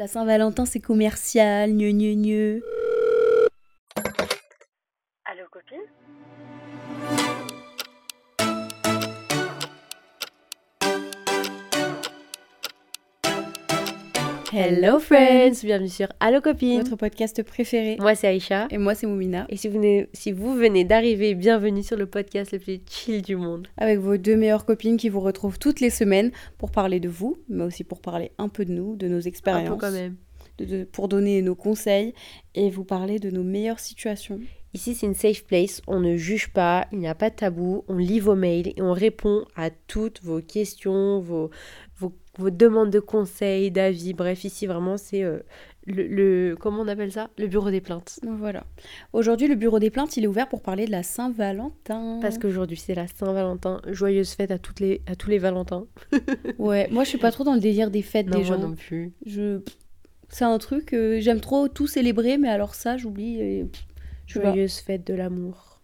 La Saint-Valentin, c'est commercial, gneu gneu gneu. Allô, copine? Hello friends, bienvenue sur Allo Copine. Votre podcast préféré. Moi c'est Aïcha. Et moi, c'est Moumina. Et si vous venez, si vous venez d'arriver, bienvenue sur le podcast le plus chill du monde. Avec vos deux meilleures copines qui vous retrouvent toutes les semaines pour parler de vous, mais aussi pour parler un peu de nous, de nos Un expériences. peu quand même. de- de- pour donner nos conseils et vous parler de nos meilleures situations. Ici c'est une safe place, on ne juge pas, il n'y a pas de tabou, on lit vos mails et on répond à toutes vos questions, vos, vos, vos demandes de conseils, d'avis. Bref, ici vraiment c'est euh, le, le- comment on appelle ça? Le bureau des plaintes. Voilà. Aujourd'hui, le bureau des plaintes, il est ouvert pour parler de la Saint-Valentin. Parce qu'aujourd'hui c'est la Saint-Valentin, joyeuse fête à toutes les à tous les Valentins. Ouais, moi, je suis pas trop dans le délire des fêtes Non, des moi gens. non plus. Je... C'est un truc, euh, j'aime trop tout célébrer, mais alors ça, j'oublie. et-. Joyeuse fête de l'amour.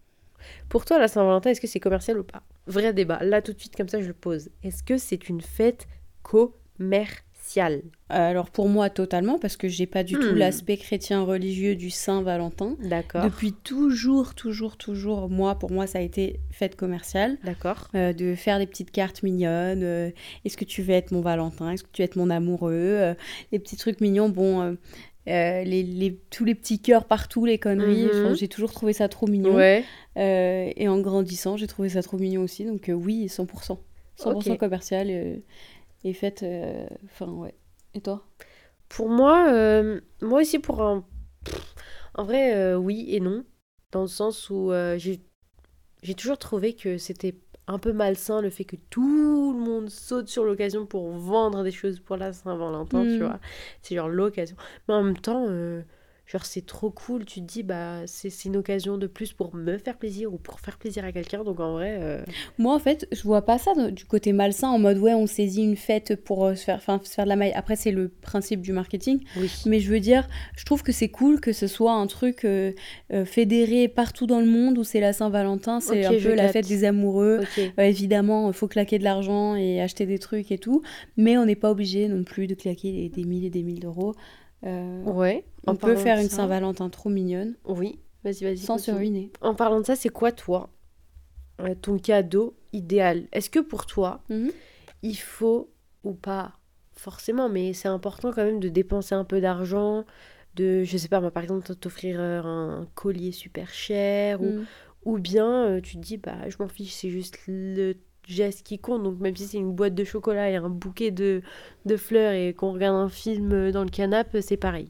Pour toi, la Saint-Valentin, est-ce que c'est commercial ou pas? Vrai débat. Là, tout de suite, comme ça, je le pose. Est-ce que c'est une fête commerciale? Alors pour moi, totalement, parce que j'ai pas du tout Hmm. l'aspect chrétien religieux du Saint-Valentin. D'accord. Depuis toujours, toujours, toujours, moi, pour moi, ça a été fête commerciale. D'accord. Euh, de faire des petites cartes mignonnes. euh, Est-ce que tu veux être mon Valentin? Est-ce que tu veux être mon amoureux? Euh, Les petits trucs mignons. Bon, euh, les, les- tous les petits cœurs partout, les conneries. Mhm. Enfin, j'ai toujours trouvé ça trop mignon. Ouais. Euh, et en grandissant, j'ai trouvé ça trop mignon aussi. Donc euh, oui, 100%. 100% Ok. commercial euh, et euh, Enfin, ouais. Et toi? Pour moi, moi aussi, pour un. Pff, En vrai, oui et non. Dans le sens où j'ai toujours trouvé que c'était un peu malsain le fait que tout le monde saute sur l'occasion pour vendre des choses pour la Saint-Valentin, tu Mm. vois. C'est genre l'occasion. Mais en même temps, euh, genre c'est trop cool. Tu te dis, bah c'est c'est une occasion de plus pour me faire plaisir ou pour faire plaisir à quelqu'un. Donc en vrai, euh, Moi, en fait, je vois pas ça du côté malsain en mode ouais, on saisit une fête pour euh, se faire, se faire de la maille. Après, c'est le principe du marketing. oui. Mais je veux dire, je trouve que c'est cool que ce soit un truc euh, euh, fédéré partout dans le monde où c'est la Saint-Valentin, c'est un peu la capte. fête des amoureux. Évidemment, il faut claquer de l'argent et acheter des trucs et tout, mais on n'est pas obligé non plus de claquer des, des milliers et des milliers d'euros. Euh, Ouais. on en peut faire une Saint-Valentin trop mignonne Oui. Vas-y, vas-y. sans se ruiner. En parlant de ça, c'est quoi toi euh, ton cadeau idéal? Est-ce que pour toi, Mhm. il faut ou pas forcément, mais c'est important quand même de dépenser un peu d'argent, de, je sais pas, moi par exemple, t'offrir euh, un collier super cher, ou, Mm. ou bien tu te dis, bah je m'en fiche, c'est juste le geste qui compte, donc même si c'est une boîte de chocolat et un bouquet de, de fleurs et qu'on regarde un film euh, dans le canapé, c'est pareil.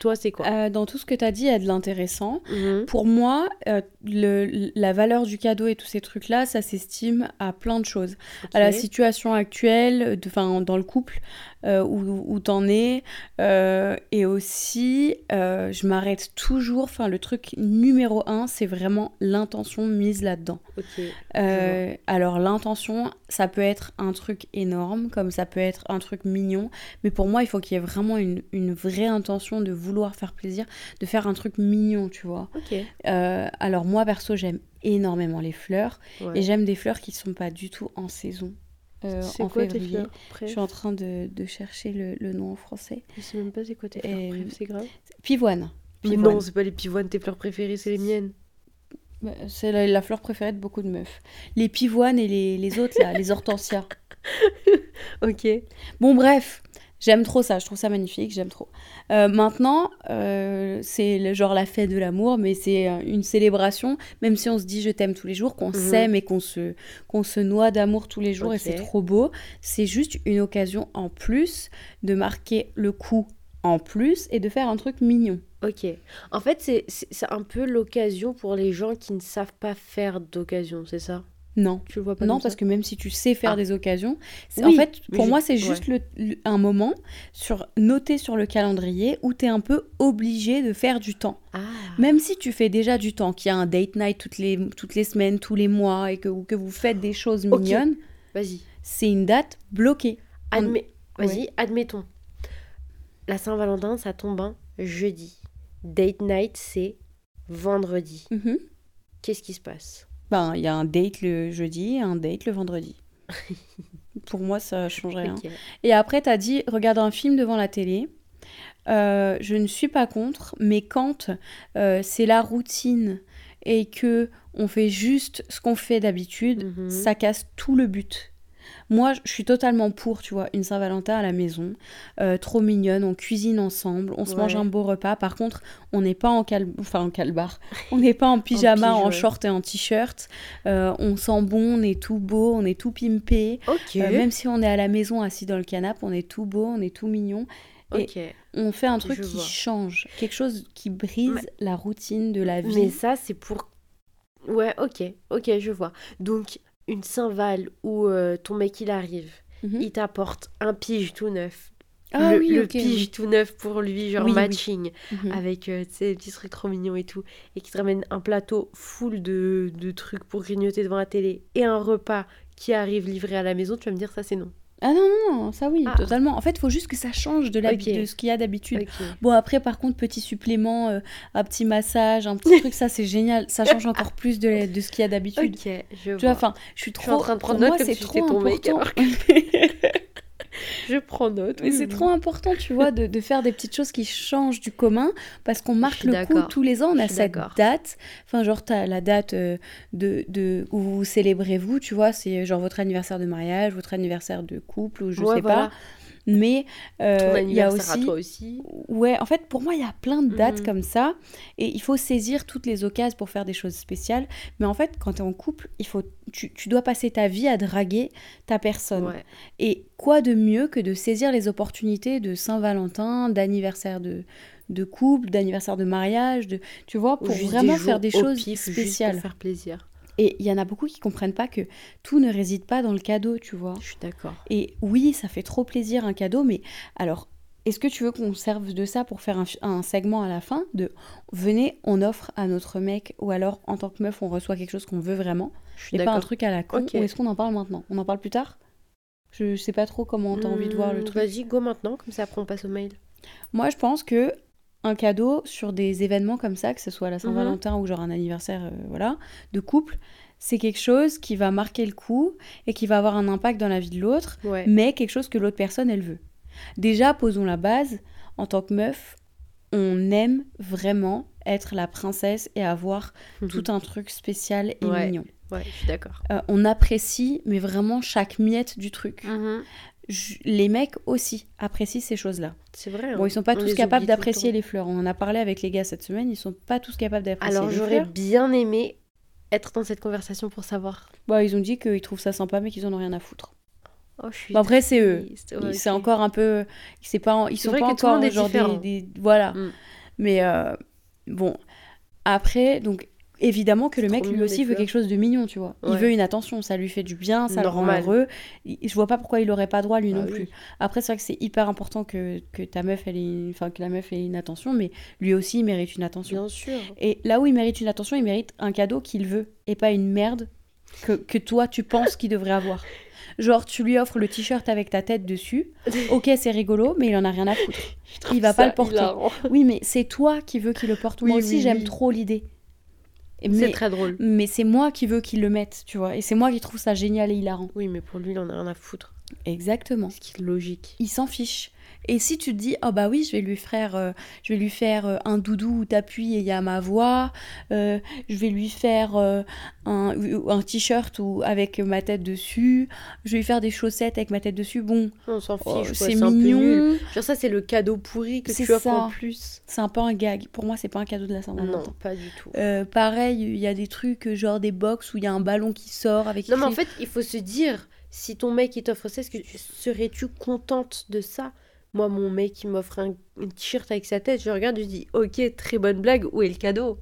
Toi, c'est quoi Euh, dans tout ce que tu as dit, il y a de l'intéressant. Mhm. Pour moi, euh, le- la valeur du cadeau et tous ces trucs-là, ça s'estime à plein de choses. À la situation actuelle, de- dans le couple euh, où, où t'en es, euh, et aussi, euh, je m'arrête toujours. Enfin, le truc numéro un, c'est vraiment l'intention mise là-dedans. Alors l'intention, ça peut être un truc énorme, comme ça peut être un truc mignon, mais pour moi, il faut qu'il y ait vraiment une, une vraie intention de vouloir faire plaisir, de faire un truc mignon, tu vois. Alors moi, perso, j'aime énormément les fleurs, Ouais. et j'aime des fleurs qui sont pas du tout en saison. Euh, en quoi tes février. fleurs Je suis en train de, de chercher le, le nom en français. Je sais même pas c'est quoi tes Et- fleurs c'est grave. Pivoine. Mais Pivoine. non, c'est pas les pivoines, tes fleurs préférées, c'est les miennes. Bah, C'est la, la fleur préférée de beaucoup de meufs. Les pivoines et les, les autres, là, les hortensias. Ok. Bon, bref, j'aime trop ça, je trouve ça magnifique, j'aime trop. Euh, maintenant, euh, c'est genre la fête de l'amour, mais c'est euh, une célébration, même si on se dit je t'aime tous les jours, qu'on Mhm. s'aime et qu'on se, qu'on se noie d'amour tous les jours, et c'est trop beau. C'est juste une occasion en plus de marquer le coup en plus et de faire un truc mignon. Ok. En fait, c'est un peu l'occasion pour les gens qui ne savent pas faire d'occasion, c'est ça? Non. Tu le vois pas Non, parce ça que même si tu sais faire Ah. des occasions, Oui, en fait, pour je- moi, c'est ouais. juste le- le- un moment sur, noté sur le calendrier où tu es un peu obligé de faire du temps. Ah. Même si tu fais déjà du temps, qu'il y a un date night toutes les, toutes les semaines, tous les mois, et que, ou que vous faites des choses mignonnes, Vas-y. c'est une date bloquée. Vas-y, admettons. La Saint-Valentin, ça tombe un jeudi. Date night, c'est vendredi. Mhm. Qu'est-ce qui se passe? Ben, il y a un date le jeudi et un date le vendredi. Pour moi, ça change rien. Ok. Et après, tu as dit, regarde un film devant la télé. euh, je ne suis pas contre, mais quand euh, c'est la routine et que on fait juste ce qu'on fait d'habitude, Mhm. ça casse tout le but. Moi, je suis totalement pour, tu vois, une Saint-Valentin à la maison, euh, trop mignonne, on cuisine ensemble, on se mange un beau repas. Par contre, on n'est pas en cal... enfin en calbar, on n'est pas en pyjama, pige, en short et en t-shirt. Euh, on sent bon, on est tout beau, on est tout pimpé. Ok. Euh, même si on est à la maison assis dans le canapé, on est tout beau, on est tout mignon. et- ok. On fait un truc Je qui vois. change, quelque chose qui brise Mais- la routine de la vie. Mais ça, c'est pour. Ouais, ok, ok, je vois. Donc, une Saint-Val où euh, ton mec il arrive, Mhm. il t'apporte un pige tout neuf. Ah le oui, le pige oui. tout neuf pour lui, genre Oui, matching, Mhm. avec euh, des petits trucs trop mignons et tout, et qui te ramène un plateau full de, de trucs pour grignoter devant la télé, et un repas qui arrive livré à la maison, tu vas me dire ça c'est non. Ah non, non, non, ça oui, Ah. totalement. En fait, il faut juste que ça change de, l'habi- Ok. de ce qu'il y a d'habitude. Bon, après, par contre, petit supplément, euh, un petit massage, un petit truc, ça c'est génial. Ça change encore plus de, la- de ce qu'il y a d'habitude. Ok, je Tu vois, enfin, je suis Je trop. suis en train de prendre note moi, comme c'est si trop important. Je prends note. Mais oui, c'est oui. trop important, tu vois, de, de faire des petites choses qui changent du commun parce qu'on marque le coup tous les ans. On a cette date. Enfin, genre, t'as la date euh, de, de, où vous célébrez vous, tu vois, c'est genre votre anniversaire de mariage, votre anniversaire de couple ou je Ouais, sais voilà. pas. Mais euh, il y a aussi. à toi aussi. Ouais, en fait, pour moi, il y a plein de dates Mhm. comme ça, et il faut saisir toutes les occasions pour faire des choses spéciales. Mais en fait, quand tu es en couple, il faut, tu, tu dois passer ta vie à draguer ta personne. Ouais. Et quoi de mieux que de saisir les opportunités de Saint-Valentin, d'anniversaire de, de couple, d'anniversaire de mariage, de, tu vois, Ou pour vraiment faire des choses pif, juste spéciales. pour faire plaisir. Et il y en a beaucoup qui comprennent pas que tout ne réside pas dans le cadeau, tu vois. Je suis d'accord. Et oui, ça fait trop plaisir un cadeau, mais alors, est-ce que tu veux qu'on serve de ça pour faire un, segment à la fin de venez, on offre à notre mec, ou alors en tant que meuf, on reçoit quelque chose qu'on veut vraiment, Je suis et pas un truc à la con, ou est-ce qu'on en parle maintenant? On en parle plus tard? Je sais pas trop comment t'as envie de voir le Hmm, truc. Vas-y, go maintenant, comme ça après on passe au mail. Moi, je pense que un cadeau sur des événements comme ça, que ce soit la Mhm. Saint-Valentin ou genre un anniversaire, euh, voilà, de couple, c'est quelque chose qui va marquer le coup et qui va avoir un impact dans la vie de l'autre, Ouais. mais quelque chose que l'autre personne, elle veut. Déjà, posons la base. En tant que meuf, on aime vraiment être la princesse et avoir tout un truc spécial et Ouais. mignon. Ouais, je suis d'accord. Euh, on apprécie, mais vraiment chaque miette du truc. Mhm. Je- Les mecs aussi apprécient ces choses-là. C'est vrai. Bon, hein. ils sont pas On tous les capables le d'apprécier les fleurs. On en a parlé avec les gars cette semaine. Ils sont pas tous capables d'apprécier Alors les j'aurais fleurs. bien aimé être dans cette conversation pour savoir. Bah, ils ont dit qu'ils trouvent ça sympa, mais qu'ils en ont rien à foutre. Oh, je suis après, c'est eux. Ouais, C'est encore un peu. C'est pas. Ils sont vrai pas que encore genre des- Voilà. Mm. Mais euh, bon. Après, donc. Évidemment que le mec lui aussi veut fleurs. quelque chose de mignon, tu vois. Il veut une attention, ça lui fait du bien, ça le rend heureux. Je vois pas pourquoi il aurait pas droit lui Bah non oui. plus. Après, c'est vrai que c'est hyper important que, que ta meuf, elle ait, enfin que la meuf ait une attention, mais lui aussi il mérite une attention. Bien sûr. Et là où il mérite une attention, il mérite un cadeau qu'il veut et pas une merde que, que toi tu penses qu'il devrait avoir. Genre, tu lui offres le t-shirt avec ta tête dessus. Ok, c'est rigolo, mais il en a rien à foutre. Il va pas le porter. hilarant. Oui, mais c'est toi qui veux qu'il le porte. Oui, moi aussi, oui, j'aime oui. trop l'idée. C'est très drôle. mais c'est moi qui veux qu'il le mette, tu vois. Et c'est moi qui trouve ça génial et hilarant. Oui, mais pour lui, il en a rien à foutre. Exactement. Ce qui est logique. Il s'en fiche. Et si tu te dis, oh bah oui, je vais lui faire, euh, je vais lui faire euh, un doudou où t'appuies et il y a ma voix, euh, je vais lui faire euh, un, un t-shirt avec ma tête dessus, je vais lui faire des chaussettes avec ma tête dessus, bon, On s'en fiche, oh, c'est mignon, Genre ça, c'est le cadeau pourri que tu offres en plus. c'est un peu un gag. Pour moi, c'est pas un cadeau de la Non, Saint-Valentin. pas du tout. Pareil, il y a des trucs genre des box où il y a un ballon qui sort avec Non, mais en fait, il faut se dire, si ton mec il t'offre ça, est-ce que tu serais-tu contente de ça? Moi, mon mec il m'offre un, un t-shirt avec sa tête, je regarde, je dis, ok, très bonne blague, où est le cadeau?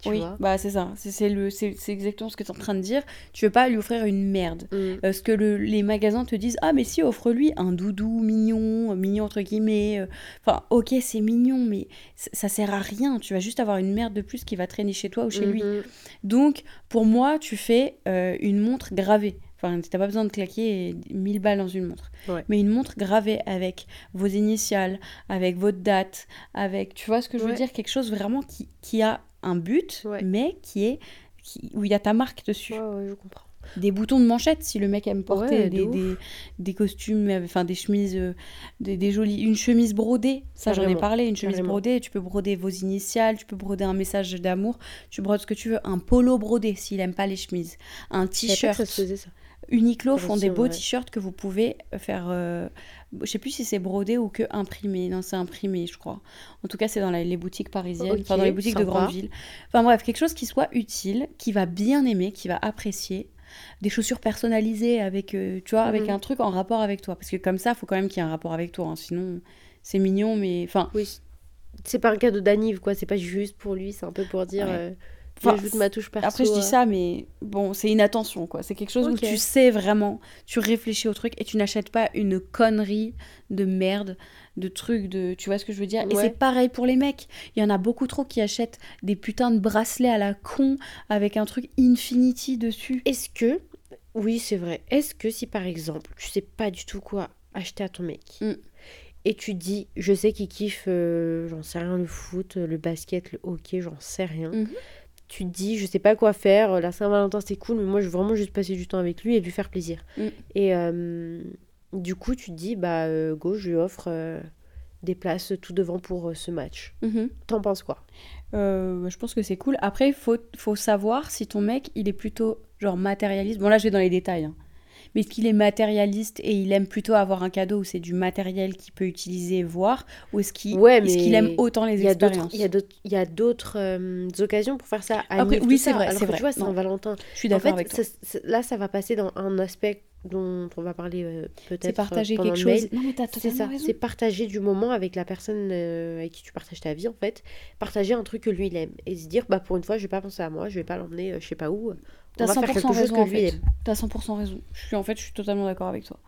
Tu oui, vois? bah c'est ça, c'est c'est le, c'est exactement ce que tu es en train de dire. Tu veux pas lui offrir une merde. Mm. Euh, ce que le- les magasins te disent, ah mais si, offre-lui un doudou mignon, euh, mignon entre guillemets. euh. Enfin, ok, c'est mignon, mais ça sert à rien. Tu vas juste avoir une merde de plus qui va traîner chez toi ou chez lui. Mhm. Donc, pour moi, tu fais euh, une montre gravée. Enfin, t'as pas besoin de claquer 1000 balles dans une montre. Ouais. Mais une montre gravée avec vos initiales, avec votre date, avec, tu vois ce que je veux Ouais. dire? Quelque chose vraiment qui, qui a un but, Ouais. mais qui est qui- où il y a ta marque dessus. Je comprends. Des boutons de manchette, si le mec aime porter des, ouf. des, des costumes, enfin des chemises, euh, des, des jolies. Une chemise brodée, ça j'en ai parlé, une chemise carrément. brodée, tu peux broder vos initiales, tu peux broder un message d'amour, tu brodes ce que tu veux. Un polo brodé, s'il aime pas les chemises. Un t-shirt. Uniqlo font des beaux ouais. t-shirts que vous pouvez faire. euh, je sais plus si c'est brodé ou que imprimé. Non, c'est imprimé, je crois. En tout cas, c'est dans la- les boutiques parisiennes, enfin dans les boutiques de grandes villes. Enfin bref, quelque chose qui soit utile, qui va bien aimer, qui va apprécier. Des chaussures personnalisées avec, euh, tu vois, avec Mhm. un truc en rapport avec toi. Parce que comme ça, il faut quand même qu'il y ait un rapport avec toi. hein. Sinon, c'est mignon, mais enfin, Oui. C'est pas un cadeau d'anniv, quoi. C'est pas juste pour lui, c'est un peu pour dire. Ouais. euh, Enfin, J'ajoute ma touche perso. Après, je dis euh. ça, mais bon, c'est une attention, quoi. C'est quelque chose où tu sais vraiment, tu réfléchis au truc et tu n'achètes pas une connerie de merde, de trucs de. Tu vois ce que je veux dire? Et c'est pareil pour les mecs. Il y en a beaucoup trop qui achètent des putains de bracelets à la con avec un truc Infinity dessus. Est-ce que. Oui, c'est vrai. Est-ce que si par exemple, tu sais pas du tout quoi acheter à ton mec Mm. et tu dis, je sais qu'il kiffe, euh, j'en sais rien, le foot, le basket, le hockey, j'en sais rien. Mhm. Tu te dis, je sais pas quoi faire, euh, la Saint-Valentin c'est cool, mais moi je veux vraiment juste passer du temps avec lui et lui faire plaisir. Mm. Et euh, du coup, tu te dis, bah euh, go, je lui offre euh, des places tout devant pour ce match. Mhm. T'en penses quoi? Je pense que c'est cool. Après, il faut, faut savoir si ton mec, il est plutôt genre matérialiste. Bon, là, je vais dans les détails. hein. Mais est-ce qu'il est matérialiste et il aime plutôt avoir un cadeau où c'est du matériel qu'il peut utiliser et voir Ou est-ce qu'il Ouais, aime autant les y expériences? il y a d'autres, euh, occasions pour faire ça. Après, Anniv, oui, c'est vrai, Alors c'est vrai. tu vois, c'est Non. un Valentin. Je suis En d'accord fait, avec toi. ça- là, ça va passer dans un aspect dont on va parler euh, peut-être C'est partager pendant quelque chose. Non, mais t'as C'est ça, c'est partager du moment avec la personne euh, avec qui tu partages ta vie en fait. Partager un truc que lui il aime et se dire bah pour une fois je vais pas penser à moi, je vais pas l'emmener euh, je sais pas où. T'as va faire 100% quelque chose raison, en fait. T'as 100% raison. Je suis, en fait, je suis totalement d'accord avec toi.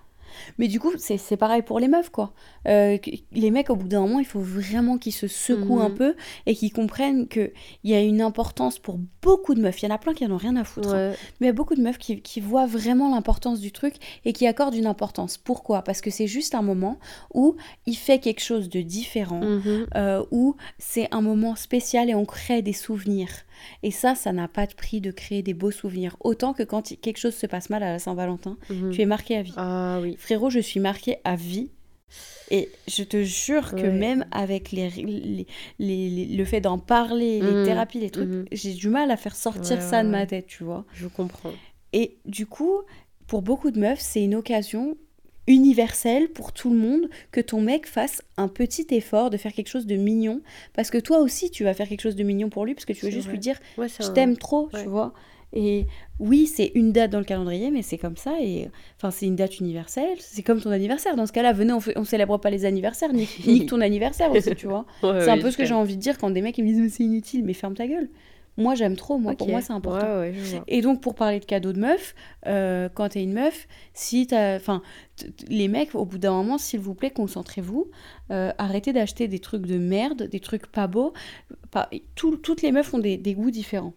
Mais du coup, c'est pareil pour les meufs, quoi. Euh, les mecs, au bout d'un moment, il faut vraiment qu'ils se secouent Mhm. un peu et qu'ils comprennent qu'il y a une importance pour beaucoup de meufs. Il y en a plein qui en ont rien à foutre. hein. Mais il y a beaucoup de meufs qui, qui voient vraiment l'importance du truc et qui accordent une importance. Pourquoi? Parce que c'est juste un moment où il fait quelque chose de différent, Mhm. euh, où c'est un moment spécial et on crée des souvenirs. Et ça, ça n'a pas de prix de créer des beaux souvenirs. Autant que quand quelque chose se passe mal à la Saint-Valentin, Mhm. tu es marqué à vie. Ah oui. Frérot, je suis marquée à vie. Et je te jure que même avec les, les- les- les- le fait d'en parler, les Mhm. thérapies, les trucs, Mhm. j'ai du mal à faire sortir Ouais, ça de ma tête, tu vois. Je comprends. Et du coup, pour beaucoup de meufs, c'est une occasion universelle pour tout le monde que ton mec fasse un petit effort de faire quelque chose de mignon. Parce que toi aussi, tu vas faire quelque chose de mignon pour lui, parce que tu veux juste vrai. lui dire je t'aime trop, tu vois. Et oui, c'est une date dans le calendrier, mais c'est comme ça. Et enfin, c'est une date universelle. C'est comme ton anniversaire. Dans ce cas-là, venez, on, on célèbre pas les anniversaires, ni, ni ton anniversaire aussi, tu vois. Ouais, c'est un oui, peu ce que j'ai envie de dire quand des mecs ils me disent mais c'est inutile, mais ferme ta gueule. Moi, j'aime trop. Moi, pour moi, c'est important. Ouais, ouais. Et donc, pour parler de cadeaux de meuf, euh, quand t'es une meuf, si t'as. Enfin, les mecs, au bout d'un moment, s'il vous plaît, concentrez-vous. Euh, arrêtez d'acheter des trucs de merde, des trucs pas beaux. Pas... tout- toutes les meufs ont des, des goûts différents.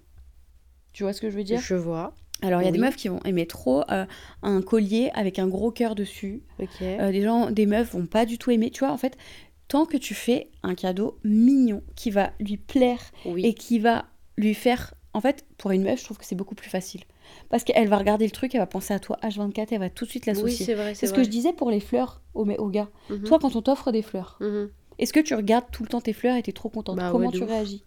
Tu vois ce que je veux dire Je vois. Alors, il y a des oui. meufs qui vont aimer trop euh, un collier avec un gros cœur dessus. Ok. Euh, des gens, des meufs vont pas du tout aimer. Tu vois, en fait, tant que tu fais un cadeau mignon qui va lui plaire oui. et qui va lui faire. En fait, pour une meuf, je trouve que c'est beaucoup plus facile. Parce qu'elle va regarder le truc, elle va penser à toi H24, elle va tout de suite oui, l'associer. c'est vrai. c'est ce vrai. que je disais pour les fleurs aux, aux gars. Mhm. Toi, quand on t'offre des fleurs, Mhm. est-ce que tu regardes tout le temps tes fleurs et t'es trop contente? Bah Comment tu ouf. réagis?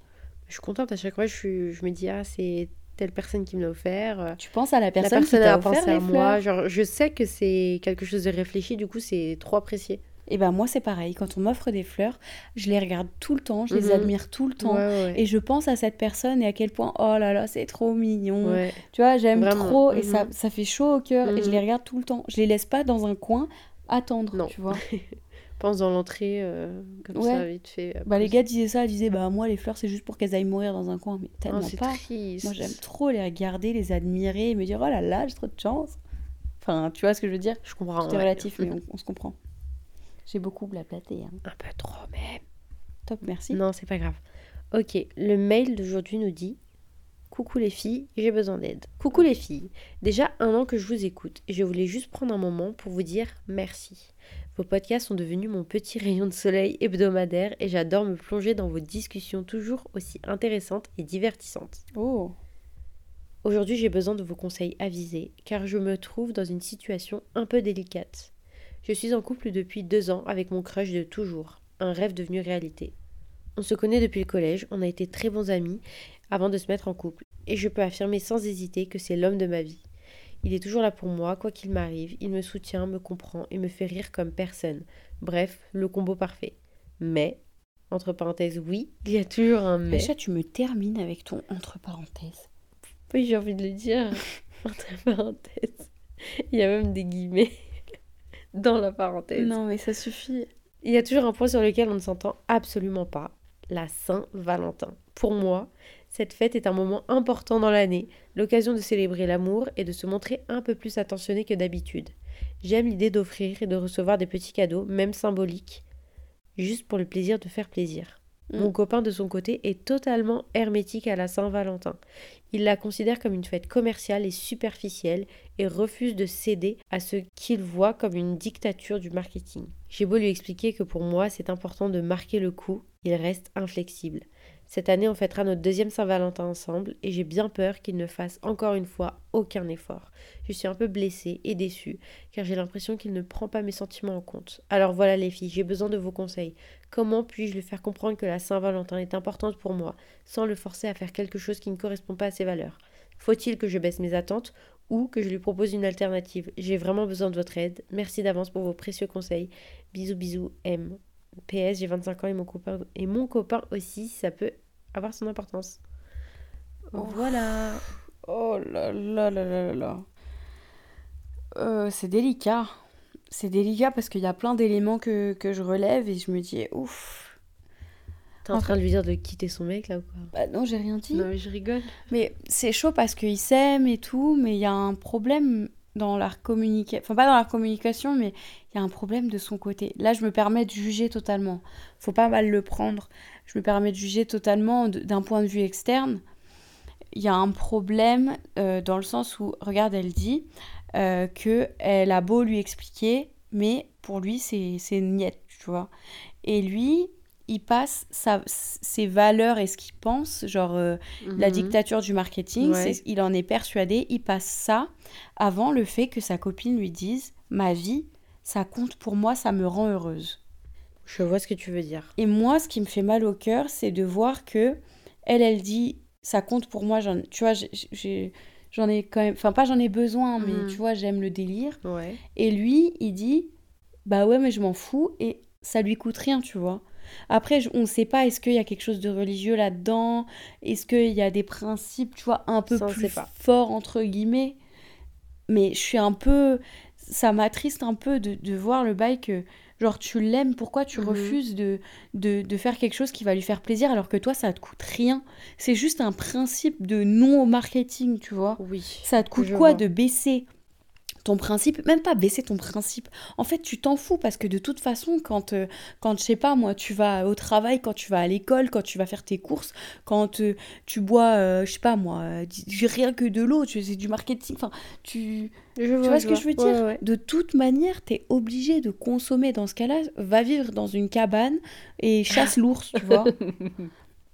Je suis contente à chaque fois. Je, suis... je me dis, ah, c'est telle personne qui me l'a offert. euh, Tu penses à la La personne, personne qui a offert pensé les à fleurs. moi. Genre, je sais que c'est quelque chose de réfléchi, du coup, c'est trop apprécié. Et ben moi, c'est pareil. Quand on m'offre des fleurs, je les regarde tout le temps, je les Mhm. admire tout le temps. Ouais, ouais. Et je pense à cette personne et à quel point, oh là là, c'est trop mignon. ouais. Tu vois, j'aime trop et Mhm. ça, ça fait chaud au cœur et je Mhm. les regarde tout le temps. Je les laisse pas dans un coin attendre, Non. tu vois. Pense dans l'entrée, euh, comme Ouais. ça, vite fait. Bah, les gars disaient ça, ils disaient bah moi les fleurs c'est juste pour qu'elles aillent mourir dans un coin, mais tellement Oh, pas. triste. Moi j'aime trop les regarder, les admirer et me dire oh là là j'ai trop de chance. Enfin tu vois ce que je veux dire? Je comprends. Est ouais. relatif mais on, on se comprend. J'ai beaucoup blablaté. Hein. Un peu trop, mais. Top merci. Non, c'est pas grave. Ok, le mail d'aujourd'hui nous dit Coucou les filles, j'ai besoin d'aide. Coucou les filles, déjà un an que je vous écoute et je voulais juste prendre un moment pour vous dire merci. Vos podcasts sont devenus mon petit rayon de soleil hebdomadaire et j'adore me plonger dans vos discussions toujours aussi intéressantes et divertissantes. Oh Aujourd'hui, j'ai besoin de vos conseils avisés, car je me trouve dans une situation un peu délicate. Je suis en couple depuis deux ans avec mon crush de toujours, un rêve devenu réalité. On se connaît depuis le collège, on a été très bons amis avant de se mettre en couple, et je peux affirmer sans hésiter que c'est l'homme de ma vie. Il est toujours là pour moi, quoi qu'il m'arrive, il me soutient, me comprend et me fait rire comme personne. Bref, le combo parfait. Mais, entre parenthèses, oui, il y a toujours un mais. Déjà, tu me termines avec ton entre parenthèses. Oui, j'ai envie de le dire. entre parenthèses. Il y a même des guillemets dans la parenthèse. Non, mais ça suffit. Il y a toujours un point sur lequel on ne s'entend absolument pas. La Saint-Valentin. Pour moi, cette fête est un moment important dans l'année, l'occasion de célébrer l'amour et de se montrer un peu plus attentionné que d'habitude. J'aime l'idée d'offrir et de recevoir des petits cadeaux, même symboliques, juste pour le plaisir de faire plaisir. Mm. Mon copain, de son côté, est totalement hermétique à la Saint-Valentin. Il la considère comme une fête commerciale et superficielle et refuse de céder à ce qu'il voit comme une dictature du marketing. J'ai beau lui expliquer que pour moi c'est important de marquer le coup, il reste inflexible. Cette année, on fêtera notre deuxième Saint-Valentin ensemble et j'ai bien peur qu'il ne fasse encore une fois aucun effort. Je suis un peu blessée et déçue car j'ai l'impression qu'il ne prend pas mes sentiments en compte. Alors voilà les filles, j'ai besoin de vos conseils. Comment puis-je lui faire comprendre que la Saint-Valentin est importante pour moi sans le forcer à faire quelque chose qui ne correspond pas à ses valeurs? Faut-il que je baisse mes attentes ou que je lui propose une alternative? J'ai vraiment besoin de votre aide. Merci d'avance pour vos précieux conseils. Bisous bisous M. PS, j'ai 25 ans et mon copain, et mon copain aussi, ça peut avoir son importance. Voilà. Oh là là là là là là. Euh, c'est délicat. C'est délicat parce qu'il y a plein d'éléments que, que je relève et je me dis, ouf. T'es en train de lui dire de quitter son mec là ou quoi? Bah non, j'ai rien dit. Non, mais je rigole. Mais c'est chaud parce qu'ils s'aiment et tout, mais il y a un problème dans leur communication. Enfin, pas dans leur communication, mais il y a un problème de son côté. Là, je me permets de juger totalement. Faut pas mal le prendre. Je me permets de juger totalement d'un point de vue externe. Il y a un problème euh, dans le sens où, regarde, elle dit euh, que elle a beau lui expliquer, mais pour lui, c'est c'est niette, tu vois. Et lui, il passe sa- ses valeurs et ce qu'il pense, genre euh, la Mhm. dictature du marketing, Ouais. il en est persuadé, il passe ça avant le fait que sa copine lui dise ma vie, ça compte pour moi, ça me rend heureuse. Je vois ce que tu veux dire. Et moi, ce qui me fait mal au cœur, c'est de voir que elle, elle dit ça compte pour moi, tu vois, j'ai- j'en ai quand même, enfin pas j'en ai besoin, mais Mhm. tu vois, j'aime le délire. Ouais. Et lui, il dit bah ouais, mais je m'en fous et ça lui coûte rien, tu vois. Après, on ne sait pas, est-ce qu'il y a quelque chose de religieux là-dedans? Est-ce qu'il y a des principes, tu vois, un peu Ça, plus forts, entre guillemets? Mais je suis un peu... Ça m'attriste un peu de, de voir le bail que, genre, tu l'aimes, pourquoi tu Mhm. refuses de, de, de faire quelque chose qui va lui faire plaisir alors que toi, ça te coûte rien? C'est juste un principe de non au marketing, tu vois? Oui. ça te coûte quoi vois. de baisser? Ton principe Même pas baisser ton principe. En fait, tu t'en fous parce que de toute façon, quand, euh, quand je sais pas, moi, tu vas au travail, quand tu vas à l'école, quand tu vas faire tes courses, quand euh, tu bois, euh, je sais pas moi, rien que de l'eau, tu c'est du marketing. Enfin, tu, Je tu vois ce que je veux dire? Ouais, ouais. De toute manière, tu es obligé de consommer. Dans ce cas-là, va vivre dans une cabane et chasse l'ours, tu vois.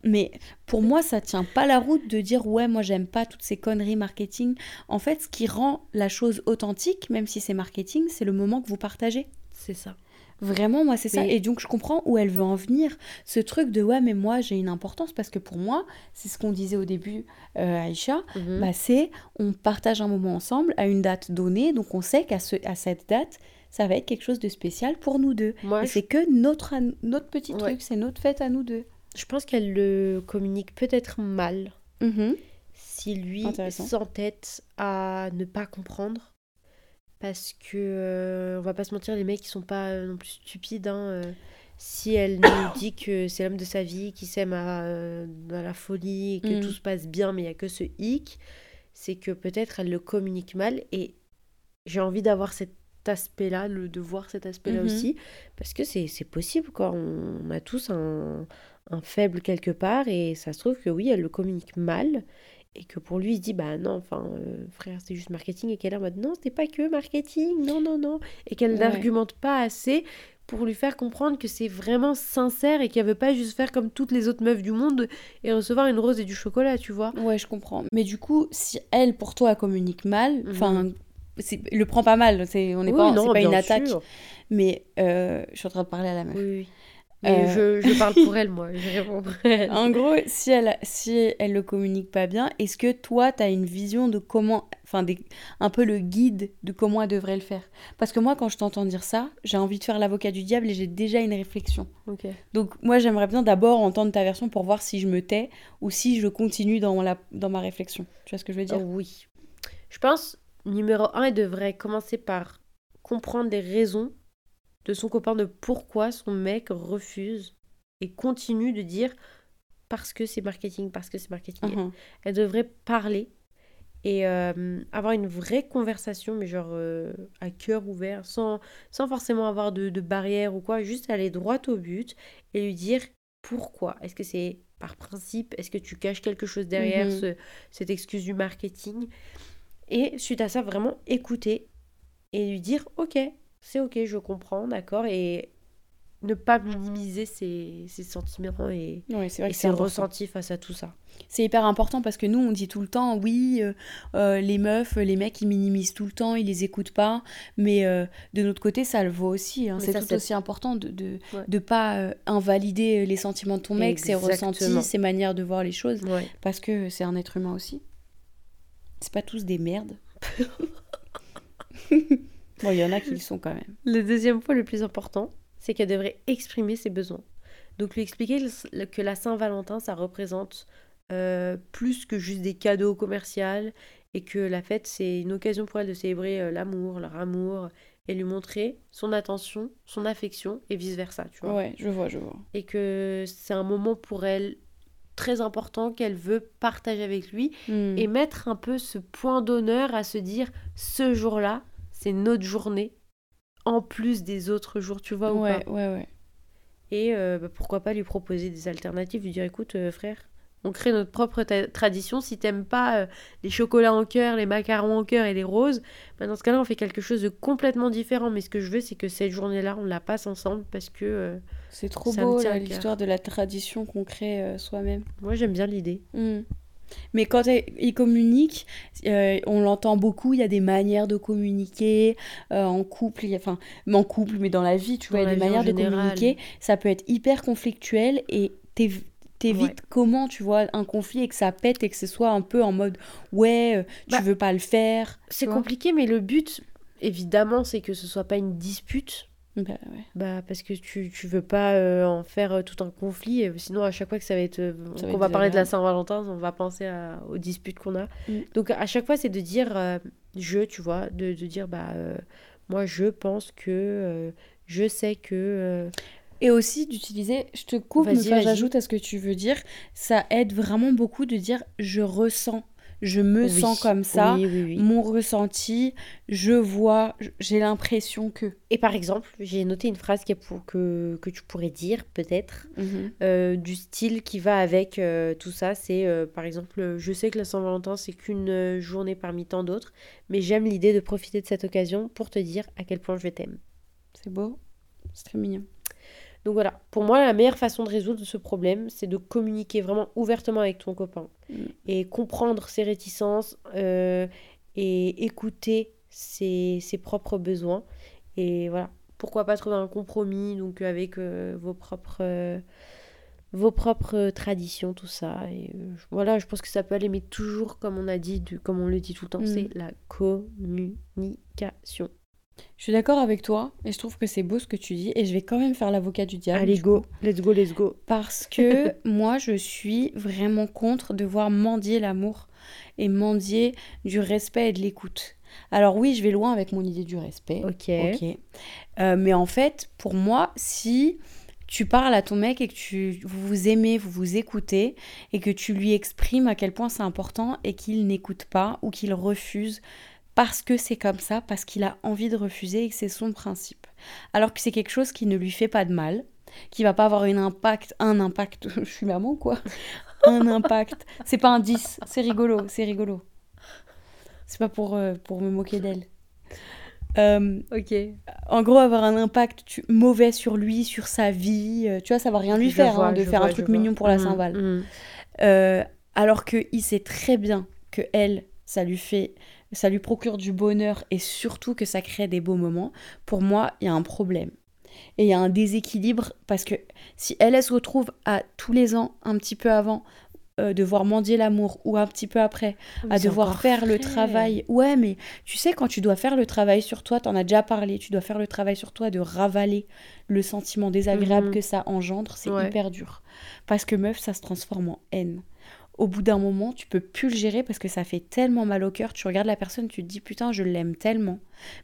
Mais pour moi, ça tient pas la route de dire ouais, moi j'aime pas toutes ces conneries marketing. En fait, ce qui rend la chose authentique, même si c'est marketing, c'est le moment que vous partagez. C'est ça. Vraiment, moi, c'est ça. Et donc, je comprends où elle veut en venir. Ce truc de ouais, mais moi, j'ai une importance parce que pour moi, c'est ce qu'on disait au début, euh, Aïcha, Mhm. bah, c'est on partage un moment ensemble à une date donnée. Donc, on sait qu'à ce, à cette date, ça va être quelque chose de spécial pour nous deux. Moi, Et je, c'est que notre, notre petit Ouais. truc, c'est notre fête à nous deux. Je pense qu'elle le communique peut-être mal Mhm. si lui s'entête à ne pas comprendre. Parce que, euh, on va pas se mentir, les mecs, ils sont pas euh, non plus stupides. hein, euh. si elle nous dit que c'est l'homme de sa vie, qui s'aime à, euh, à la folie, et que Mm. tout se passe bien, mais il y a que ce hic, c'est que peut-être elle le communique mal. Et j'ai envie d'avoir cet aspect-là, le- de voir cet aspect-là Mhm. aussi, parce que c'est c'est possible, quoi. On, on a tous un, un faible quelque part, et ça se trouve que oui, elle le communique mal, et que pour lui, il se dit, bah non, enfin, euh, frère, c'est juste marketing, et qu'elle est en mode, non, c'était pas que marketing, non, non, non, et qu'elle Ouais. n'argumente pas assez pour lui faire comprendre que c'est vraiment sincère et qu'elle veut pas juste faire comme toutes les autres meufs du monde et recevoir une rose et du chocolat, tu vois. Ouais, je comprends. Mais du coup, si elle, pour toi, communique mal, Mhm. enfin, c'est- le prend pas mal, c'est, on n'est Oui, pas, non, c'est pas une attaque. sûr. Mais euh, je suis en train de parler à la meuf. Oui, oui. Mais Euh. je, je parle pour elle, moi. Je réponds pour elle. En gros, si elle, si elle le communique pas bien, est-ce que toi, tu as une vision de comment, enfin, des- un peu le guide de comment elle devrait le faire? Parce que moi, quand je t'entends dire ça, j'ai envie de faire l'avocat du diable et j'ai déjà une réflexion. Donc, moi, j'aimerais bien d'abord entendre ta version pour voir si je me tais ou si je continue dans, la, dans ma réflexion. Tu vois ce que je veux Oh, dire oui. Je pense, numéro un, elle devrait commencer par comprendre les raisons de son copain de pourquoi son mec refuse et continue de dire parce que c'est marketing, parce que c'est marketing. Mhm. Elle devrait parler et euh, avoir une vraie conversation, mais genre euh, à cœur ouvert, sans, sans forcément avoir de, de barrière ou quoi, juste aller droit au but et lui dire pourquoi. Est-ce que c'est par principe? Est-ce que tu caches quelque chose derrière Mhm. ce- cette excuse du marketing? Et suite à ça, vraiment écouter et lui dire ok, c'est ok, je comprends, d'accord, et ne pas minimiser ses, ses sentiments et, Ouais, vrai et ses ressentis face à tout ça. C'est hyper important parce que nous, on dit tout le temps, oui, euh, euh, les meufs, les mecs, ils minimisent tout le temps, ils les écoutent pas. Mais euh, de notre côté, ça le vaut aussi. hein. C'est tout aussi important de de, Ouais. de pas euh, invalider les sentiments de ton mec, ses ressentis, ses manières de voir les choses. Ouais. Parce que c'est un être humain aussi. C'est pas tous des merdes. bon, il y en a qui le sont quand même. Le deuxième point le plus important, c'est qu'elle devrait exprimer ses besoins. Donc lui expliquer que la Saint-Valentin, ça représente euh, plus que juste des cadeaux commerciaux et que la fête, c'est une occasion pour elle de célébrer euh, l'amour, leur amour et lui montrer son attention, son affection et vice-versa, tu vois. Ouais, je vois, je vois. Et que c'est un moment pour elle très important qu'elle veut partager avec lui Hmm. et mettre un peu ce point d'honneur à se dire ce jour-là, c'est notre journée en plus des autres jours, tu vois ou ouais, pas. ouais, ouais. Et euh, bah, pourquoi pas lui proposer des alternatives, lui dire écoute euh, frère, on crée notre propre tradition. Si t'aimes pas euh, les chocolats en cœur, les macarons en cœur et les roses, bah, dans ce cas-là on fait quelque chose de complètement différent. Mais ce que je veux c'est que cette journée-là on la passe ensemble parce que C'est trop beau, l'histoire de la tradition qu'on crée soi-même. moi j'aime bien l'idée. Mm. Mais quand il communique, euh, on l'entend beaucoup, il y a des manières de communiquer euh, en couple, y a- enfin, en couple, mais dans la vie, tu vois, il y a des manières de communiquer. Ça peut être hyper conflictuel et t'év- t'évites Ouais. comment, tu vois, un conflit et que ça pète et que ce soit un peu en mode, ouais, euh, tu Bah, veux pas le faire. C'est compliqué mais le but évidemment c'est que ce soit pas une dispute. Bah, ouais. Bah parce que tu, tu veux pas euh, en faire euh, tout un conflit, sinon à chaque fois que ça va être euh, Ça qu'on va être va parler de la. Saint-Valentin, on va penser à- aux disputes qu'on a. Mm. Donc à chaque fois c'est de dire euh, je, tu vois, de, de dire bah euh, moi je pense que euh, je sais que euh, Et aussi d'utiliser, je te coupe, mais j'ajoute à ce que tu veux dire, ça aide vraiment beaucoup de dire je ressens, je me oui, sens comme ça. Oui, oui, oui. mon ressenti, je vois, j'ai l'impression que. Et par exemple, j'ai noté une phrase qui est pour, que, que tu pourrais dire peut-être euh, du style qui va avec euh, tout ça. C'est euh, par exemple, je sais que la Saint-Valentin c'est qu'une journée parmi tant d'autres, mais j'aime l'idée de profiter de cette occasion pour te dire à quel point je t'aime. C'est beau, c'est très mignon. Donc voilà, pour moi, la meilleure façon de résoudre ce problème, c'est de communiquer vraiment ouvertement avec ton copain Mm. et comprendre ses réticences euh, et écouter ses, ses propres besoins. Et voilà, pourquoi pas trouver un compromis donc avec euh, vos propres euh, vos propres traditions, tout ça. Et euh, voilà, je pense que ça peut aller, mais toujours comme on a dit, du- comme on le dit tout le temps, Mm. c'est la communication. Je suis d'accord avec toi et je trouve que c'est beau ce que tu dis et je vais quand même faire l'avocat du diable. Allez, du go, coup, let's go, let's go. parce que moi, je suis vraiment contre de voir mendier l'amour et mendier du respect et de l'écoute. Alors oui, je vais loin avec mon idée du respect. Ok. Ok. Euh, mais en fait, pour moi, si tu parles à ton mec et que tu, vous vous aimez, vous vous écoutez et que tu lui exprimes à quel point c'est important et qu'il n'écoute pas ou qu'il refuse parce que c'est comme ça, parce qu'il a envie de refuser et que c'est son principe. Alors que c'est quelque chose qui ne lui fait pas de mal, qui va pas avoir une impact, un impact, je suis maman quoi, un impact. C'est pas un 10, c'est rigolo, c'est rigolo. C'est pas pour, euh, pour me moquer d'elle. Euh, Ok. en gros, avoir un impact tu- mauvais sur lui, sur sa vie. euh, tu vois, ça va rien lui Je faire vois, hein, de faire vois, un truc vois. mignon pour la Saint-Val. mhm. Euh, alors qu'il sait très bien que elle, ça lui fait, ça lui procure du bonheur et surtout que ça crée des beaux moments. Pour moi, il y a un problème. Et il y a un déséquilibre parce que si elle, elle se retrouve à tous les ans, un petit peu avant, euh, devoir mendier l'amour ou un petit peu après, Mais à devoir faire le travail. Ouais, mais tu sais, quand tu dois faire le travail sur toi, t'en as déjà parlé, tu dois faire le travail sur toi de ravaler le sentiment désagréable Mhm. que ça engendre, c'est Ouais. hyper dur. Parce que meuf, ça se transforme en haine. Au bout d'un moment, tu peux plus le gérer parce que ça fait tellement mal au cœur. Tu regardes la personne, tu te dis putain, je l'aime tellement.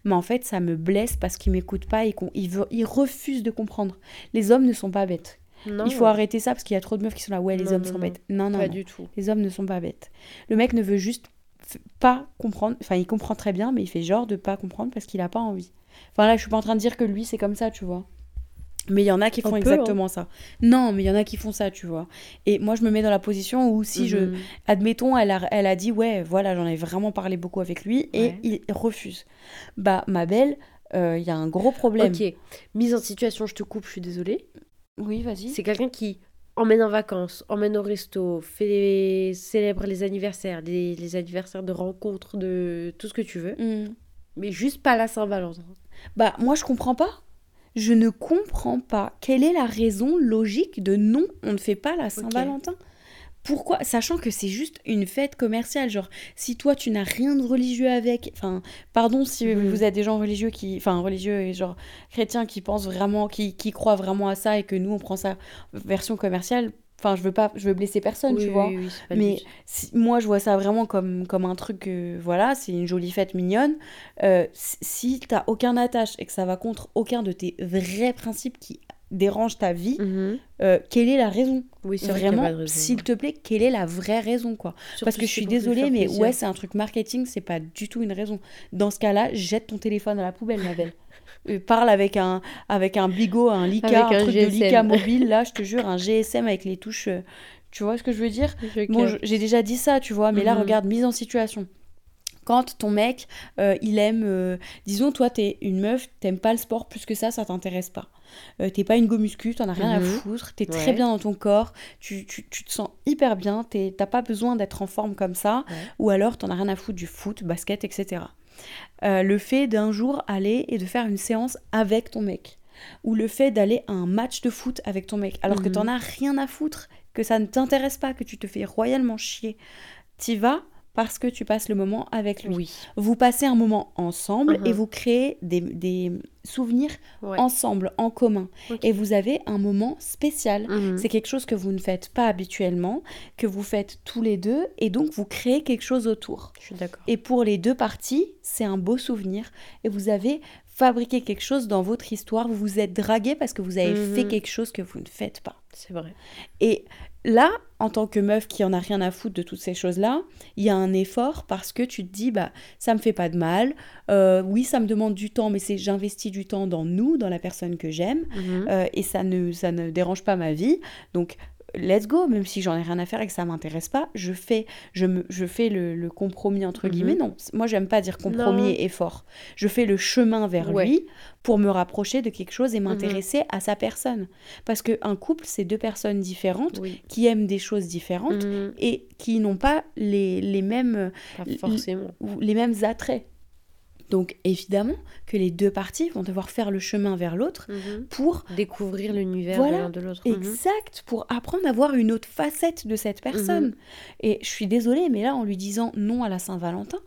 Mais en fait, ça me blesse parce qu'il m'écoute pas et qu'il refuse de comprendre. Les hommes ne sont pas bêtes. Non, Il faut arrêter ça parce qu'il y a trop de meufs qui sont là. Ouais, les Non, hommes non, sont bêtes. Non, non, pas non. du tout. Les hommes ne sont pas bêtes. Le mec ne veut juste pas comprendre. Enfin, il comprend très bien, mais il fait genre de pas comprendre parce qu'il a pas envie. Enfin là, je suis pas en train de dire que lui c'est comme ça, tu vois. Mais il y en a qui font peu, exactement ça. Non, mais il y en a qui font ça, tu vois. Et moi, je me mets dans la position où si je, Mhm. admettons, elle a, elle a dit ouais, voilà, j'en ai vraiment parlé beaucoup avec lui et Ouais. il refuse. Bah, ma belle, euh, il y a un gros problème. Ok, mise en situation, je te coupe, je suis désolée. Oui, vas-y. C'est quelqu'un qui emmène en vacances, emmène au resto, fait célèbre les anniversaires, les, les anniversaires de rencontres, de tout ce que tu veux, Hmm. mais juste pas la Saint-Valentin. Bah, moi, je comprends pas. Je ne comprends pas. Quelle est la raison logique de non, on ne fait pas la Saint-Valentin? Pourquoi? Sachant que c'est juste une fête commerciale. Genre, si toi, tu n'as rien de religieux avec. Enfin, pardon si Mhm. vous êtes des gens religieux qui. Enfin, religieux et genre chrétiens qui pensent vraiment. Qui, qui croient vraiment à ça et que nous, on prend ça version commerciale. Enfin, je veux pas. Je veux blesser personne, oui, tu vois. oui, oui, Mais si- moi, je vois ça vraiment comme, comme un truc, euh, voilà, c'est une jolie fête mignonne. Euh, si- t'as aucun attache et que ça va contre aucun de tes vrais principes qui dérangent ta vie, Mhm. euh, quelle est la raison? Oui, c'est Vraiment, s'il te plaît, quelle est la vraie raison, quoi? Parce que je suis désolée, mais plaisir. ouais, c'est un truc marketing, c'est pas du tout une raison. Dans ce cas-là, jette ton téléphone à la poubelle, ma belle. Euh, parle avec un, avec un bigot, un Lika, un, un truc de. Lika mobile, là, je te jure, un GSM avec les touches. euh, tu vois ce que je veux dire? Je Bon, j'ai déjà dit ça, tu vois, mais là, Mhm. regarde, mise en situation. Quand ton mec, euh, il aime, euh, disons, toi, t'es une meuf, t'aimes pas le sport plus que ça, ça t'intéresse pas. Euh, t'es pas une go muscu, t'en as rien à Mhm. foutre, t'es très bien dans ton corps, tu, tu, tu te sens hyper bien, t'as pas besoin d'être en forme comme ça, Ouais. ou alors t'en as rien à foutre du foot, basket, etc. Euh, le fait d'un jour aller et de faire une séance avec ton mec, ou le fait d'aller à un match de foot avec ton mec, alors que Mhm. t'en as rien à foutre, que ça ne t'intéresse pas, que tu te fais royalement chier, t'y vas parce que tu passes le moment avec lui. Oui. Vous passez un moment ensemble Mhm. et vous créez des, des souvenirs Ouais. ensemble, en commun. Et vous avez un moment spécial. Mhm. C'est quelque chose que vous ne faites pas habituellement, que vous faites tous les deux, et donc vous créez quelque chose autour. Je suis d'accord. Et pour les deux parties, c'est un beau souvenir. Et vous avez fabriqué quelque chose dans votre histoire. Vous vous êtes dragué parce que vous avez Mhm. fait quelque chose que vous ne faites pas. C'est vrai. Et là, en tant que meuf qui en a rien à foutre de toutes ces choses-là, il y a un effort parce que tu te dis, bah, ça me fait pas de mal. Euh, oui, ça me demande du temps, mais c'est j'investis du temps dans nous, dans la personne que j'aime, Mhm. euh, et ça ne, ça ne dérange pas ma vie. Donc, let's go, même si j'en ai rien à faire et que ça m'intéresse pas, je fais, je me, je fais le, le compromis entre Mhm. guillemets. Non, moi j'aime pas dire compromis Non. et effort. Je fais le chemin vers Ouais. lui pour me rapprocher de quelque chose et m'intéresser à sa personne. Parce qu'un couple, c'est deux personnes différentes Oui. qui aiment des choses différentes Mhm. et qui n'ont pas les, les mêmes Pas forcément. les mêmes attraits. Donc évidemment que les deux parties vont devoir faire le chemin vers l'autre Mhm. pour Découvrir l'univers Voilà. de l'un de l'autre. Mhm. exact pour apprendre à voir une autre facette de cette personne. Mhm. Et je suis désolée, mais là en lui disant non à la Saint-Valentin,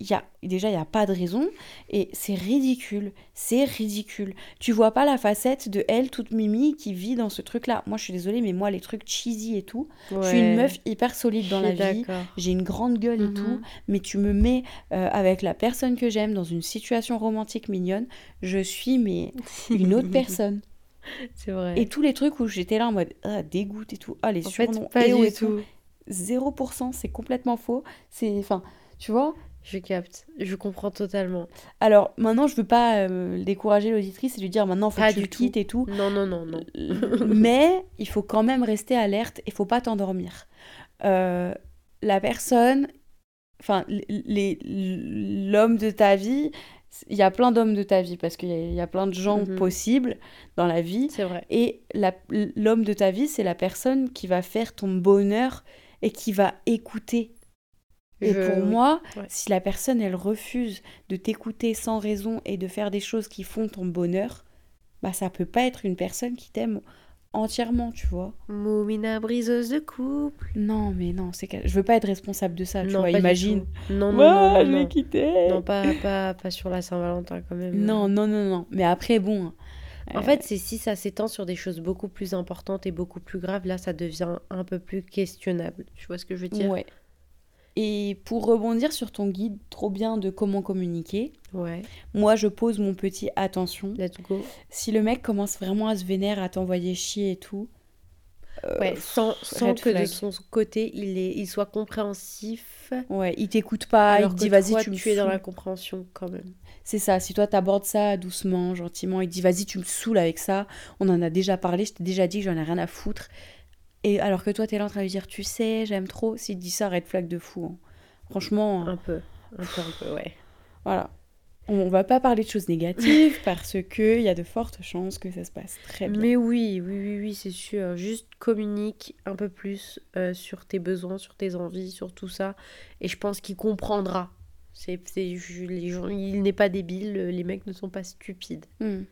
y a déjà il y a pas de raison et c'est ridicule, c'est ridicule. Tu vois pas la facette de elle toute mimi qui vit dans ce truc-là. Moi je suis désolée, mais moi les trucs cheesy et tout, je suis une Ouais. meuf hyper solide dans la vie. J'ai une grande gueule et tout, mais tu me mets euh, avec la personne que j'aime dans une situation romantique mignonne, je suis mais une autre personne. C'est vrai. Et tous les trucs où j'étais là en mode ah, dégoûte et tout, ah les en fait, surnoms pas du et tout, tout. 0%, c'est complètement faux. C'est enfin, tu vois? Je capte. Je comprends totalement. Alors maintenant, je veux pas euh, décourager l'auditrice et lui dire maintenant faut Pas que tu du le quittes et tout. Non, non, non, non. Mais il faut quand même rester alerte et faut pas t'endormir. Euh, la personne, enfin l'homme de ta vie, il y a plein d'hommes de ta vie parce qu'il y, a- il y a plein de gens Mhm. possibles dans la vie. C'est vrai. Et l'homme de ta vie, c'est la personne qui va faire ton bonheur et qui va écouter. Et pour moi, Ouais. si la personne, elle refuse de t'écouter sans raison et de faire des choses qui font ton bonheur, bah ça peut pas être une personne qui t'aime entièrement, tu vois. Moumina briseuse de couple. Non, mais non, c'est que je veux pas être responsable de ça, tu non, vois. Imagine. Non, non, Ouais, non, non, je vais non. quitter. Non, pas, pas, pas sur la Saint-Valentin quand même. Non, non, non, non. Mais après, bon. En euh, fait, c'est si ça s'étend sur des choses beaucoup plus importantes et beaucoup plus graves, là, ça devient un peu plus questionnable. Tu vois ce que je veux dire? Ouais. Et pour rebondir sur ton guide trop bien de comment communiquer, Ouais. moi je pose mon petit attention. Let's go. Si le mec commence vraiment à se vénérer, à t'envoyer chier et tout, euh, Ouais, sans, que de son côté, il, est, il soit compréhensif. ouais, il t'écoute pas, alors il te dit vas-y tu me tu es dans la compréhension quand même. C'est ça, si toi t'abordes ça doucement, gentiment, il te dit vas-y tu me saoules avec ça, on en a déjà parlé, je t'ai déjà dit que j'en ai rien à foutre. Et alors que toi t'es là en train de lui dire tu sais, j'aime trop, s'il te dit ça, red flag de fou. hein. Franchement, Un peu. Un peu, un peu, ouais. Voilà. On va pas parler de choses négatives parce que il y a de fortes chances que ça se passe très bien. Mais oui, oui, oui, oui, c'est sûr. Juste communique un peu plus euh, sur tes besoins, sur tes envies, sur tout ça. Et je pense qu'il comprendra. C'est, les gens, il n'est pas débile, les mecs ne sont pas stupides. Hmm.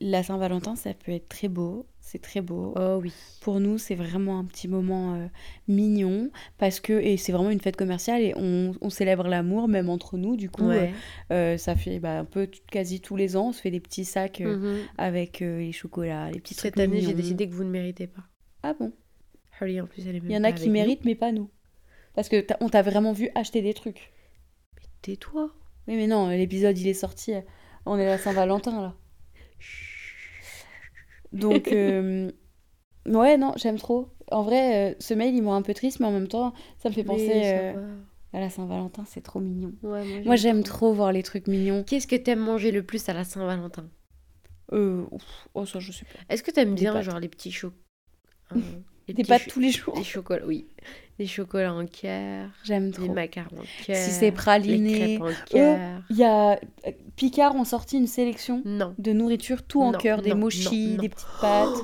La Saint-Valentin, ça peut être très beau, c'est très beau. Oh oui. Pour nous, c'est vraiment un petit moment euh, mignon parce que et c'est vraiment une fête commerciale et on, on célèbre l'amour même entre nous. Du coup, Ouais. euh, ça fait bah, un peu quasi tous les ans, on se fait des petits sacs euh, Mhm. avec euh, les chocolats, les petits Cette trucs année, j'ai décidé que vous ne méritez pas. Ah bon? Harry, en plus, elle est même Il y en a qui nous. méritent, mais pas nous. Parce que on t'a vraiment vu acheter des trucs. Tais-toi. Oui, mais non, l'épisode il est sorti. euh, On est à la Saint-Valentin là. Donc, euh, ouais, non, j'aime trop. En vrai, euh, ce mail il rend un peu triste, mais en même temps, ça me fait penser euh, à la Saint-Valentin, c'est trop mignon. Ouais, Moi, j'aime trop voir les trucs mignons. Qu'est-ce que t'aimes manger le plus à la Saint-Valentin? Euh, ouf, oh, ça, je sais pas. Est-ce que t'aimes bien, pâtes. genre, les petits chocs... les Des pâtes tous les jours. Les chocolats, oui. Les chocolats en cœur. J'aime trop. macarons en cœur. Si c'est praliné. crêpes en cœur. Il y a euh, Picard ont sorti une sélection Non. de nourriture tout en cœur, des mochis, des petites pâtes.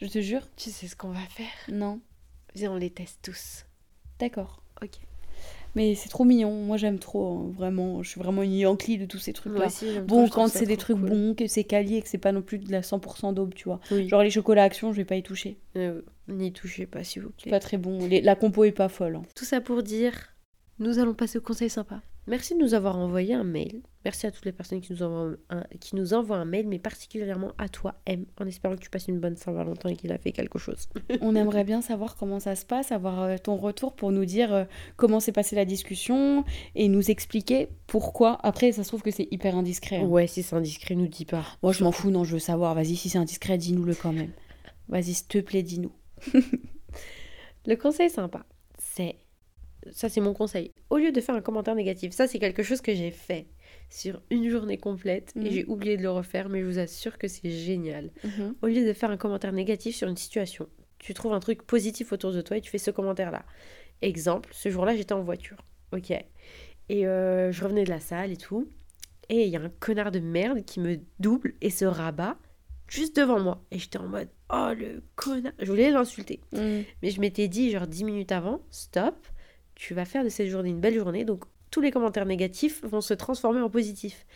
Je te jure Tu sais ce qu'on va faire? Non. Viens, on les teste tous. D'accord. Ok. Mais c'est trop mignon. Moi, j'aime trop. hein, Vraiment. Je suis vraiment une Yankee de tous ces trucs-là. Bon, quand c'est des trucs cool. bons, que c'est quali et que c'est pas non plus de la 100% d'aube, tu vois. Oui. Genre les chocolats Action, je vais pas y toucher. Euh, N'y touchez pas, s'il vous C'est plaît. pas très bon. Les- La compo est pas folle. hein. Tout ça pour dire, nous allons passer au conseil sympa. Merci de nous avoir envoyé un mail. Merci à toutes les personnes qui nous envoient un, qui nous envoient un mail, mais particulièrement à toi, M, en espérant que tu passes une bonne Saint-Valentin et qu'il a fait quelque chose. On aimerait bien savoir comment ça se passe, avoir euh, ton retour pour nous dire euh, comment s'est passée la discussion et nous expliquer pourquoi. Après, ça se trouve que c'est hyper indiscret. hein. Ouais, si c'est indiscret, nous dis pas. Moi, je m'en fous, non, je veux savoir. Vas-y, si c'est indiscret, dis-nous-le quand même. Vas-y, s'il te plaît, dis-nous. Le conseil sympa, c'est. Ça, c'est mon conseil. Au lieu de faire un commentaire négatif, ça, c'est quelque chose que j'ai fait sur une journée complète Mhm. et j'ai oublié de le refaire, mais je vous assure que c'est génial. Mhm. Au lieu de faire un commentaire négatif sur une situation, tu trouves un truc positif autour de toi et tu fais ce commentaire-là. Exemple, ce jour-là, j'étais en voiture. Ok. Et euh, je revenais de la salle et tout. Et il y a un connard de merde qui me double et se rabat juste devant moi. Et j'étais en mode, oh le connard. Je voulais l'insulter. Mhm. Mais je m'étais dit, genre 10 minutes avant, stop, tu vas faire de cette journée une belle journée. Donc tous les commentaires négatifs vont se transformer en positifs.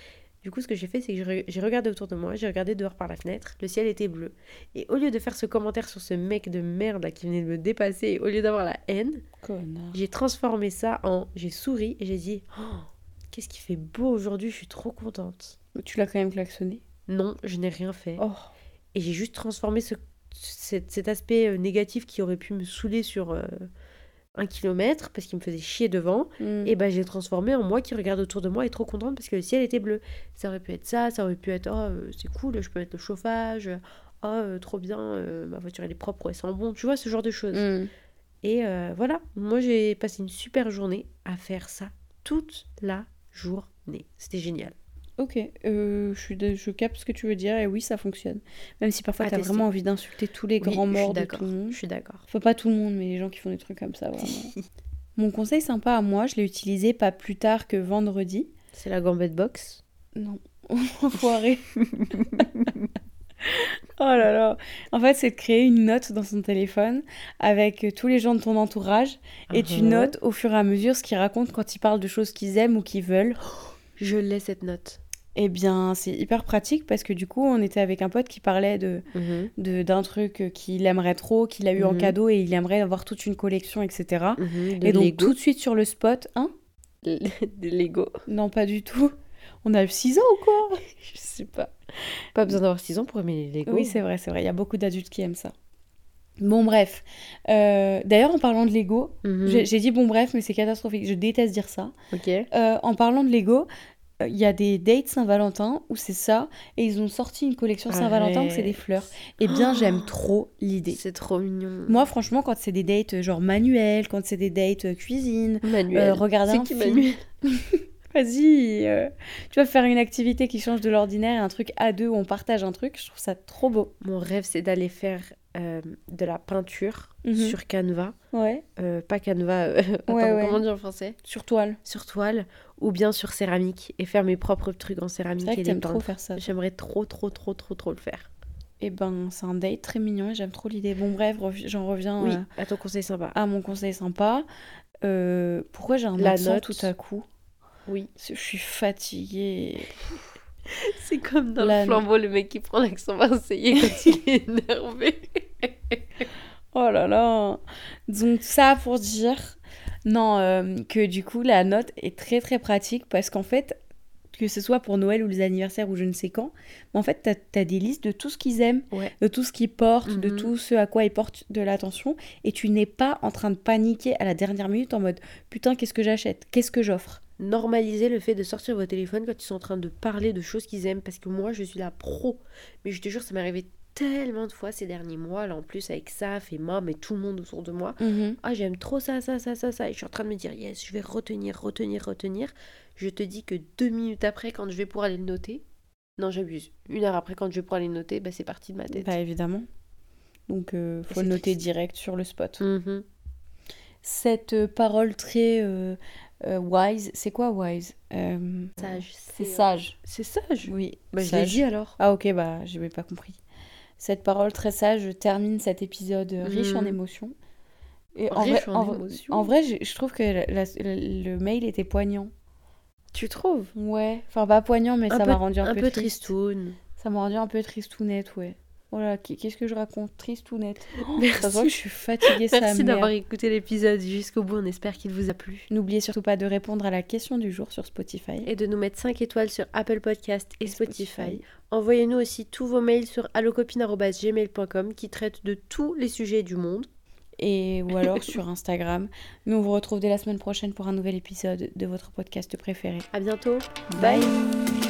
Du coup, ce que j'ai fait, c'est que j'ai re- j'ai regardé autour de moi, j'ai regardé dehors par la fenêtre, le ciel était bleu. Et au lieu de faire ce commentaire sur ce mec de merde là qui venait de me dépasser, au lieu d'avoir la haine, j'ai transformé ça en. J'ai souri et j'ai dit Oh, Qu'est-ce qui fait beau aujourd'hui, je suis trop contente. Tu l'as quand même klaxonné? Non, je n'ai rien fait. Oh. Et j'ai juste transformé ce, cet, cet aspect euh, négatif qui aurait pu me saouler sur euh, un kilomètre parce qu'il me faisait chier devant. Mhm. Et ben j'ai transformé en moi qui regarde autour de moi et trop contente parce que le ciel était bleu. Ça aurait pu être ça, ça aurait pu être oh euh, c'est cool, je peux mettre le chauffage, oh euh, trop bien, euh, ma voiture elle est propre, elle sent bon, tu vois ce genre de choses. Mhm. Et euh, voilà, moi j'ai passé une super journée à faire ça toute la journée. C'était génial. Ok, euh, je, suis de- je capte ce que tu veux dire et oui, ça fonctionne. Même si parfois t'as tester. vraiment envie d'insulter tous les Oui, grands morts de tout le monde. Je suis d'accord. Enfin, pas tout le monde, mais les gens qui font des trucs comme ça, vraiment. Mon conseil sympa à moi, je l'ai utilisé pas plus tard que vendredi. C'est la gambette box? Non, enfoiré. oh là là. En fait, c'est de créer une note dans son téléphone avec tous les gens de ton entourage et tu Mhm. notes au fur et à mesure ce qu'ils racontent quand ils parlent de choses qu'ils aiment ou qu'ils veulent. Je l'ai cette note. Eh bien, c'est hyper pratique parce que du coup, on était avec un pote qui parlait de de- d'un truc qu'il aimerait trop, qu'il a eu en Mhm. cadeau et il aimerait avoir toute une collection, etc. Mhm, Et donc Lego. tout de suite sur le spot, hein de Lego. Non, pas du tout. On a eu 6 ans ou quoi? Je sais pas. Pas besoin d'avoir 6 ans pour aimer les Lego. Oui, c'est vrai, c'est vrai. Il y a beaucoup d'adultes qui aiment ça. Bon, bref. Euh, D'ailleurs, en parlant de Lego, Mhm. j'ai dit bon, bref, mais c'est catastrophique. Je déteste dire ça. Ok. Euh, en parlant de Lego, il y a des dates Saint-Valentin où c'est ça. Et ils ont sorti une collection Saint-Valentin où c'est des fleurs. Eh bien, j'aime trop l'idée. C'est trop mignon. Moi, franchement, quand c'est des dates euh, genre manuels, quand c'est des dates euh, cuisine, Manuel. euh, regarder un qui film. Manuel Vas-y, euh, tu vas faire une activité qui change de l'ordinaire, un truc à deux où on partage un truc, je trouve ça trop beau. Mon rêve, c'est d'aller faire euh, de la peinture Mhm. sur Canva. Ouais, Euh, pas Canva, euh, attends, Ouais, ouais. comment dire en français? Sur toile. Sur toile ou bien sur céramique et faire mes propres trucs en céramique vrai que les trop faire ça. J'aimerais trop, trop, trop, trop, trop le faire. Et ben, c'est un date très mignon et j'aime trop l'idée. Bon, bref, j'en reviens Oui, à ton conseil sympa. à mon conseil sympa. Pourquoi j'ai un La accent note. tout à coup? Oui. Je suis fatiguée. C'est comme dans le flambeau, le mec qui prend l'accent marseillais quand il est énervé. Oh là là Donc ça pour dire, non, euh, que du coup la note est très très pratique parce qu'en fait, que ce soit pour Noël ou les anniversaires ou je ne sais quand, mais en fait t'as as des listes de tout ce qu'ils aiment, Ouais. de tout ce qu'ils portent, de Mhm. tout ce à quoi ils portent de l'attention et tu n'es pas en train de paniquer à la dernière minute en mode putain qu'est-ce que j'achète, qu'est-ce que j'offre? Normaliser le fait de sortir votre téléphone quand ils sont en train de parler de choses qu'ils aiment parce que moi je suis la pro. Mais je te jure, ça m'est arrivé tellement de fois ces derniers mois, là en plus avec Saf et Mom et tout le monde autour de moi. Ah, j'aime trop ça, ça, ça, ça, ça. Et je suis en train de me dire, yes, je vais retenir, retenir, retenir. Je te dis que deux minutes après, quand je vais pour aller le noter, non, j'abuse. Une heure après, quand je vais pour aller le noter, bah, c'est parti de ma tête. Bah évidemment. Donc euh, faut le noter triste. direct sur le spot. Mhm. Cette euh, parole très euh, euh, wise, c'est quoi wise? Euh, Sage. C'est sage. C'est sage? Oui. Bah, je l'ai sage. dit alors. Ah ok, bah j'avais pas compris. Cette parole très sage termine cet épisode riche en Mhm. émotions. Et Riche vrai, en émotions. en vrai, je, je trouve que la- la- le mail était poignant. Tu trouves? Ouais, enfin pas poignant, mais Un ça m'a rendu un, Un peu, peu. Ça m'a rendu un peu tristounette, ouais. Voilà, qu'est-ce que je raconte? Tristounette. Oh, Merci. Ça se voit que je suis fatiguée, Merci d'avoir écouté l'épisode jusqu'au bout. On espère qu'il vous a plu. N'oubliez surtout pas de répondre à la question du jour sur Spotify. Et de nous mettre 5 étoiles sur Apple Podcast et Et Spotify. Spotify. Envoyez-nous aussi tous vos mails sur allocopine.gmail.com qui traitent de tous les sujets du monde. et ou alors sur Instagram. Nous on vous retrouve dès la semaine prochaine pour un nouvel épisode de votre podcast préféré. À bientôt. Bye.